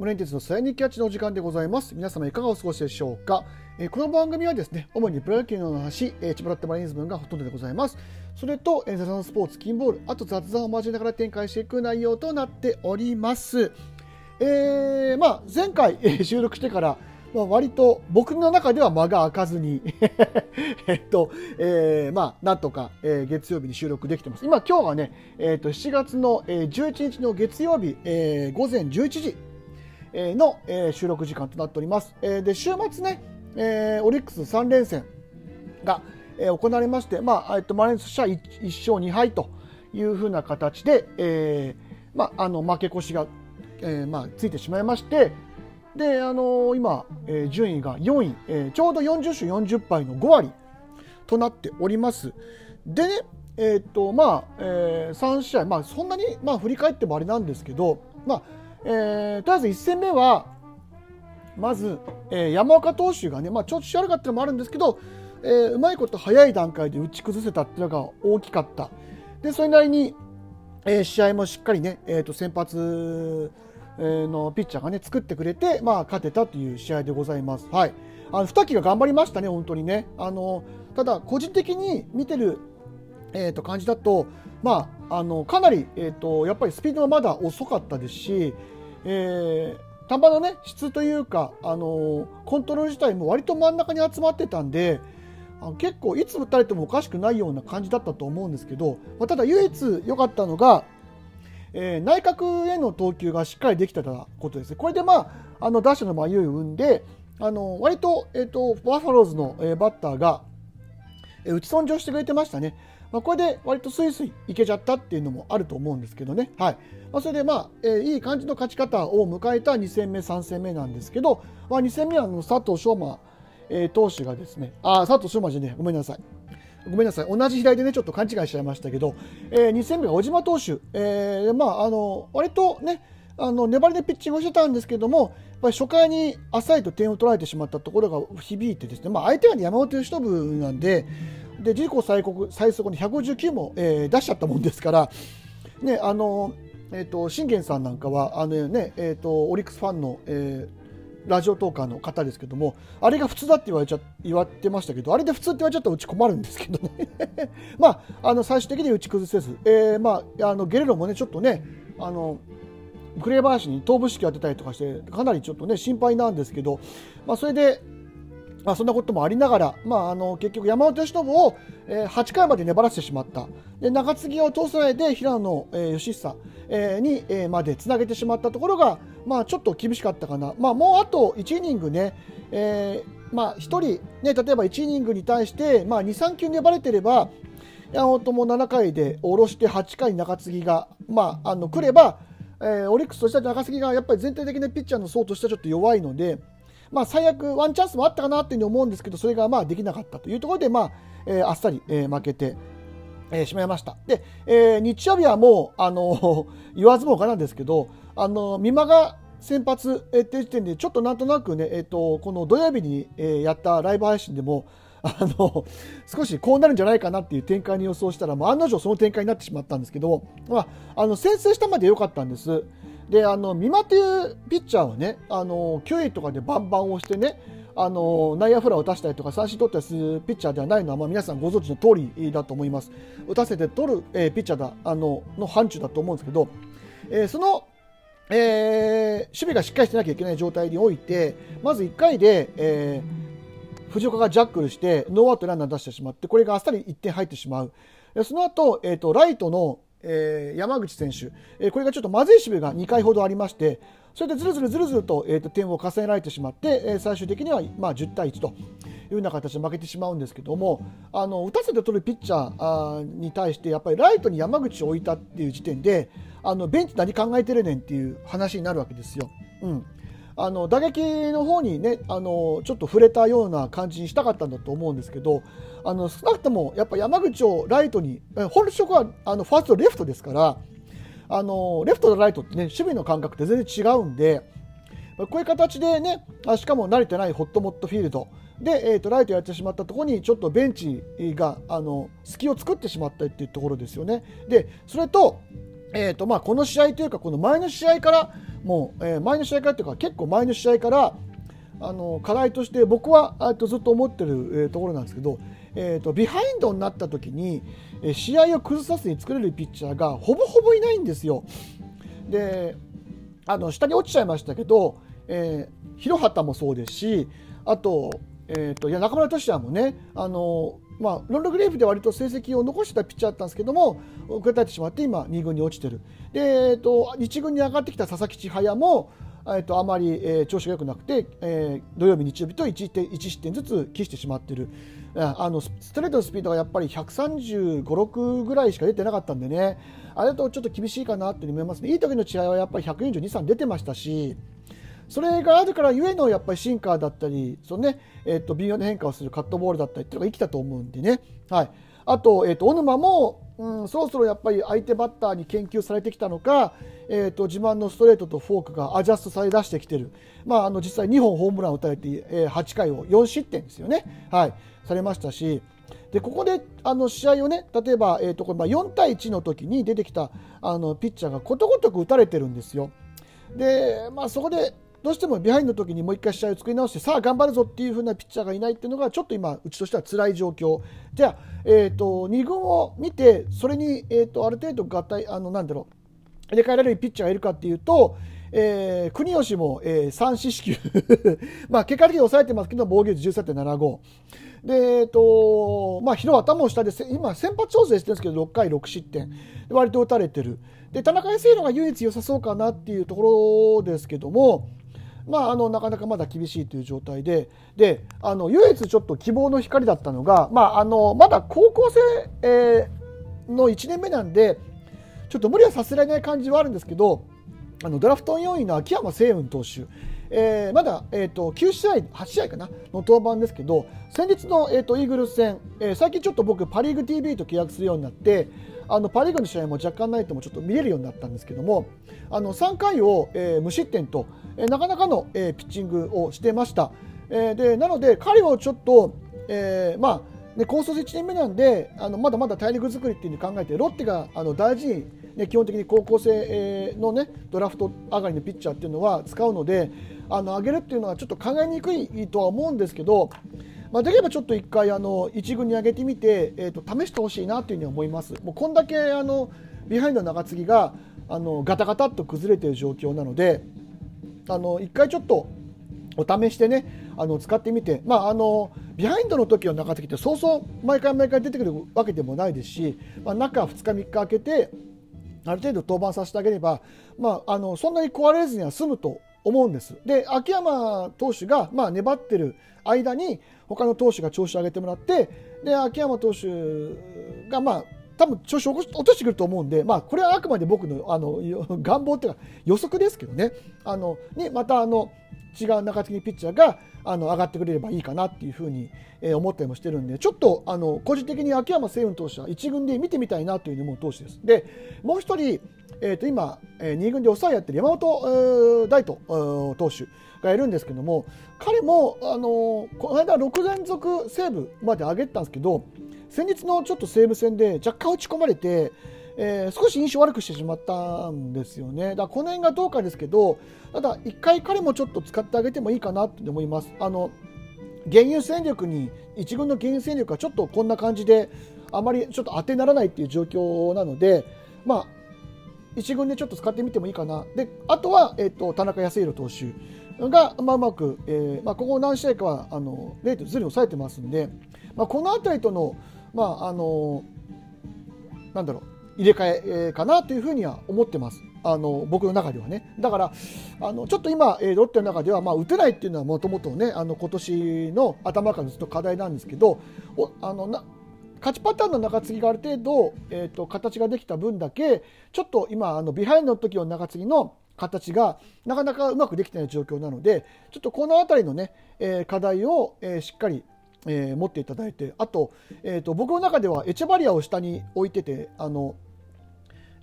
はい、村井鉄のサイニキャッチのお時間でございます。皆様いかがお過ごしでしょうか？えこの番組はですね、主にプロ野球の話、えー、千葉ロッテマリーンズ分がほとんどでございます。それと、えー、雑談スポーツ、金ボール、あと雑談を交えながら展開していく内容となっております。えーまあ、前回、え収録してから、まあ、割と僕の中では間が開かずに、えっと、えーまあ、なんとか、え月曜日に収録できてます。今、今日はね、えっと、7月の、えー11日の月曜日、えー午前11時、の、収録時間となっております。で、週末ね、オリックス3連戦が、行われまして、まあ、えっと、マリーンズとしては 1, 勝2敗というふうな形で、えーまあ、あの、負け越しが、えーまあ、ついてしまいまして、で、あのー今、えー順位が4位、えーちょうど40勝40敗の5割となっております。でね、えーっと、まあ、え3試合、まあ、そんなに、まあ、振り返ってもあれなんですけど、まあ、えーとりあえず1戦目は、まず、えー山岡投手がね、まあ、調子悪かったのもあるんですけど、えーうまいこと早い段階で打ち崩せたっていうのが大きかった。で、それなりに、えー試合もしっかりね、えーと先発えーのピッチャーがね、作ってくれて、まあ、勝てたという試合でございます。はい。あの、二木が頑張りましたね、本当にね。あの、ただ、個人的に見てる、えーと感じだと、まあ、あの、かなり、えーと、やっぱりスピードはまだ遅かったですし、えー球のね、質というか、あの、コントロール自体も割と真ん中に集まってたんで、結構いつ打たれてもおかしくないような感じだったと思うんですけど、まあ、ただ唯一良かったのが、えー内角への投球がしっかりできてたことですね。これでまあ、あの打者の迷いを生んで、あの割と,、えー、とバファローズの、えーバッターが、えー打ち損じをしてくれてましたね。まあ、これで割とスイスイいけちゃったっていうのもあると思うんですけどね。はい。まあ、それでまあ、えーいい感じの勝ち方を迎えた2戦目、3戦目なんですけど、まあ、2戦目はの佐藤翔馬、えー投手がですね、あ、佐藤翔馬じゃねえ、ごめんなさい。ごめんなさい。同じ左でね、ちょっと勘違いしちゃいましたけど、えー2戦目が小島投手、えーまあ、あの、割とね、あの、粘りでピッチングしてたんですけども、やっぱり初回に浅いと点を取られてしまったところが響いてですね、まあ、相手が山本由伸なんで、で、自己最高最速に159も、えー出しちゃったもんですから、ね、あの、えっ、と、信玄さんなんかは、あのね、えっ、と、オリックスファンの、えーラジオトーカーの方ですけども、あれが普通だって言われちゃ言われてましたけど、あれで普通って言われちゃったらうち困るんですけどね。まあ、あの、最終的に打ち崩せず、えーまあ、あの、ゲレロもね、ちょっとね、あの、紅林に頭部式当てたりとかして、かなりちょっとね、心配なんですけど、まあ、それで、まあ、そんなこともありながら、まあ、あの結局、山本由伸を、えー8回まで粘らせてしまった、で中継ぎを通さないで平野、えー義久、えに、えまでつなげてしまったところが、まあ、ちょっと厳しかったかな、まあ、もうあと1イニングね、えーまあ、1人、ね、例えば1イニングに対して、まあ、2、3球粘れてれば、山本も7回で下ろして8回中継ぎが、まあ、あの来れば、えーオリックスとしては中継ぎがやっぱり全体的なピッチャーの層としてはちょっと弱いので、まあ、最悪ワンチャンスもあったかなっていうふうに思うんですけどそれがまあできなかったというところで、まあえーあっさり、えー負けて、えーしまいましたで、えー日曜日はもう、あの 言わずもがなんですけど、あの美馬が先発、えーっていう時点でちょっとなんとなくね、えー、とこの土曜日に、えーやったライブ配信でも あの少しこうなるんじゃないかなっていう展開に予想したら、もう案の定その展開になってしまったんですけど、まあ、あの先制したまで良かったんです。で、あの、美馬っていうピッチャーはね、あの、9位とかでバンバン押してね、あの、内野フライを打たせたりとか三振取ったりするピッチャーではないのは、まあ、皆さんご存知の通りだと思います。打たせて取る、えーピッチャーだ、あの、の範疇だと思うんですけど、えーその、えー守備がしっかりしてなきゃいけない状態において、まず1回で、えー藤岡がジャックルして、ノーアウトランナー出してしまって、これがあっさり1点入ってしまう。その後、えっ、と、ライトの、えー山口選手、えーこれがちょっとまずい守備が2回ほどありまして、それでずるずるずるずると,、えーと点を重ねられてしまって、えー最終的には、まあ、10対1というような形で負けてしまうんですけども、あの打たせて取るピッチャーに対して、やっぱりライトに山口を置いたっていう時点で、あのベンチ何考えてるねんっていう話になるわけですよ。うんあの打撃の方にねあのちょっと触れたような感じにしたかったんだと思うんですけどあの少なくともやっぱ山口をライトに本職はあのファーストレフトですからあのレフトとライトってね守備の感覚って全然違うんでこういう形でねしかも慣れてないホットモットフィールドで、えー、とライトやってしまったところにちょっとベンチがあの隙を作ってしまったっていうところですよね。でそれとえーとまあ、この試合というかこの前の試合からもう、えー、前の試合からというか結構前の試合からあの課題として僕はとずっと思ってる、えー、ところなんですけど、えーと、ビハインドになった時に、えー、試合を崩さずに作れるピッチャーがほぼほぼいないんですよ。であの下に落ちちゃいましたけど、えー、広畑もそうですしあと,、えーと、いや中村俊也もねあのまあ、ロンドグレープで割と成績を残してたピッチャーだったんですけども遅れたてしまって今2軍に落ちてる。で、えーと、1軍に上がってきた佐々木千早も、えーと、あまり、えー、調子が良くなくて、えー、土曜日、日曜日と 1, 1失点ずつ喫してしまっている。あのストレートのスピードがやっぱり135、6ぐらいしか出てなかったんでね。あれだとちょっと厳しいかなって思いますね。いい時の試合はやっぱり142、3出てましたしそれがあるからゆえのやっぱりシンカーだったりその、ねえーと、微妙な変化をするカットボールだったりっていうのが生きたと思うんでね、はい、あと,、えーと、小沼も、うん、そろそろやっぱり相手バッターに研究されてきたのか、えーと、自慢のストレートとフォークがアジャストされ出してきてる、まあ、あの実際2本ホームランを打たれて、えー、8回を4失点ですよね、はい、されましたし。でここであの試合をね例えば、えーとこれまあ、4対1の時に出てきたあのピッチャーがことごとく打たれてるんですよ。で、まあ、そこでどうしてもビハインドの時にもう一回試合を作り直してさあ頑張るぞっていう風なピッチャーがいないっていうのがちょっと今うちとしては辛い状況。じゃあ、えーと、2軍を見てそれに、えーと、ある程度合体あのなんだろう入れ替えられるピッチャーがいるかっていうと、えー、国吉も、えー、3四死球。まあ結果的に抑えてますけど防御率13.75で、えーとまあ、広畑も下で今先発調整してるんですけど6回6失点。割と打たれてる。で田中康弘が唯一良さそうかなっていうところですけどもまあ、あのなかなかまだ厳しいという状態でであの唯一ちょっと希望の光だったのが、まあ、あのまだ高校生、えー、の1年目なんでちょっと無理はさせられない感じはあるんですけどあのドラフト4位の秋山誠雲投手、えー、まだ、えーと、9試合、8試合かなの登板ですけど先日の、えーと、イーグルス戦、えー、最近ちょっと僕パ・リーグ TV と契約するようになってあのパ・リーグの試合も若干ないともちょっと見れるようになったんですけどもあの3回を、えー、無失点と、え、なかなかの、え、ピッチングをしてました。え、でなので彼をちょっと、え、まあね、高卒1年目なんであのまだまだ体力作りっていうふうに考えてロッテがあの大事に、ね、基本的に高校生の、ね、ドラフト上がりのピッチャーっていうのは使うのであの上げるっていうのはちょっと考えにくいとは思うんですけどまあ、できればちょっと一回あの一軍に上げてみて、えーと、試してほしいなというふうに思います。もうこんだけあのビハインドの中継ぎがあのガタガタっと崩れている状況なのであの一回ちょっとお試しでねあの使ってみて、まあ、あのビハインドの時の中継ぎってそうそう毎回毎回出てくるわけでもないですし、まあ、中2日3日空けてある程度登板させてあげれば、まあ、あのそんなに壊れずには済むと思うんです。で秋山投手が、まあ、粘ってる間に他の投手が調子を上げてもらってで秋山投手がまあ多分調子を落としてくると思うんで、まあ、これはあくまで僕のあの願望というか予測ですけどねあのにまたあの違う中継ぎピッチャーがあの上がってくれればいいかなっていうふうに、え、思ったりもしてるんでちょっとあの個人的に秋山星雲投手は1軍で見てみたいなというふうに思う投手です。でもう1人、えー、と今、えー、2軍で抑えやってる山本大斗投手がいるんですけども彼も、あのこの間6連続セーブまで上げてたんですけど先日のちょっと西武戦で若干打ち込まれて、えー、少し印象悪くしてしまったんですよね。だこの辺がどうかですけどただ1回彼もちょっと使ってあげてもいいかなと思います。あの原油戦力に1軍の原油戦力はちょっとこんな感じであまりちょっと当てにならないっていう状況なので、まあ、1軍でちょっと使ってみてもいいかな。であとは、えーと田中康弘投手が、まあ、うまく、えーまあ、ここ何試合かはあの0.0に抑えてますんで、まあ、この辺りとの,、まあ、あのなんだろう入れ替えかなというふうには思ってます。あの僕の中ではねだからあのちょっと今、ロッテの中では、まあ、打てないっていうのはもともとねあの今年の頭からずっと課題なんですけどおあのな勝ちパターンの中継ぎがある程度、えーと、形ができた分だけちょっと今あのビハインドの時の中継ぎの形がなかなかうまくできてない状況なのでちょっとこの辺りのね、えー、課題を、えー、しっかり、えー、持っていただいてあと,、えーと、僕の中ではエチェバリアを下に置いててあの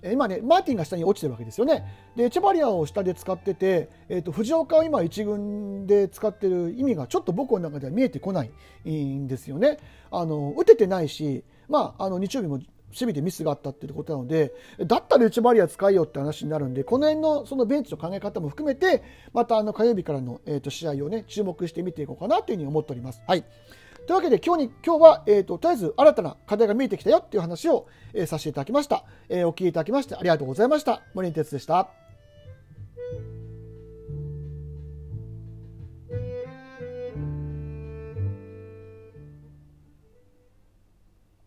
今ね、マーティンが下に落ちてるわけですよね。で、エチェバリアを下で使ってて、えーと、藤岡を今1軍で使ってる意味がちょっと僕の中では見えてこないんですよね。あの打ててないし、まあ、あの日曜日も備でミスがあったっていうことなので、だったら内回りは使いよって話になるんで、この辺のそのベンチの考え方も含めて、またあの火曜日からの、えー、と試合をね、注目して見ていこうかなというふうに思っております。はい。というわけで今日に、今日は、えっ、ー、と、とりあえず新たな課題が見えてきたよっていう話を、えー、させていただきました。えー、お聞きいただきましてありがとうございました。森哲でした。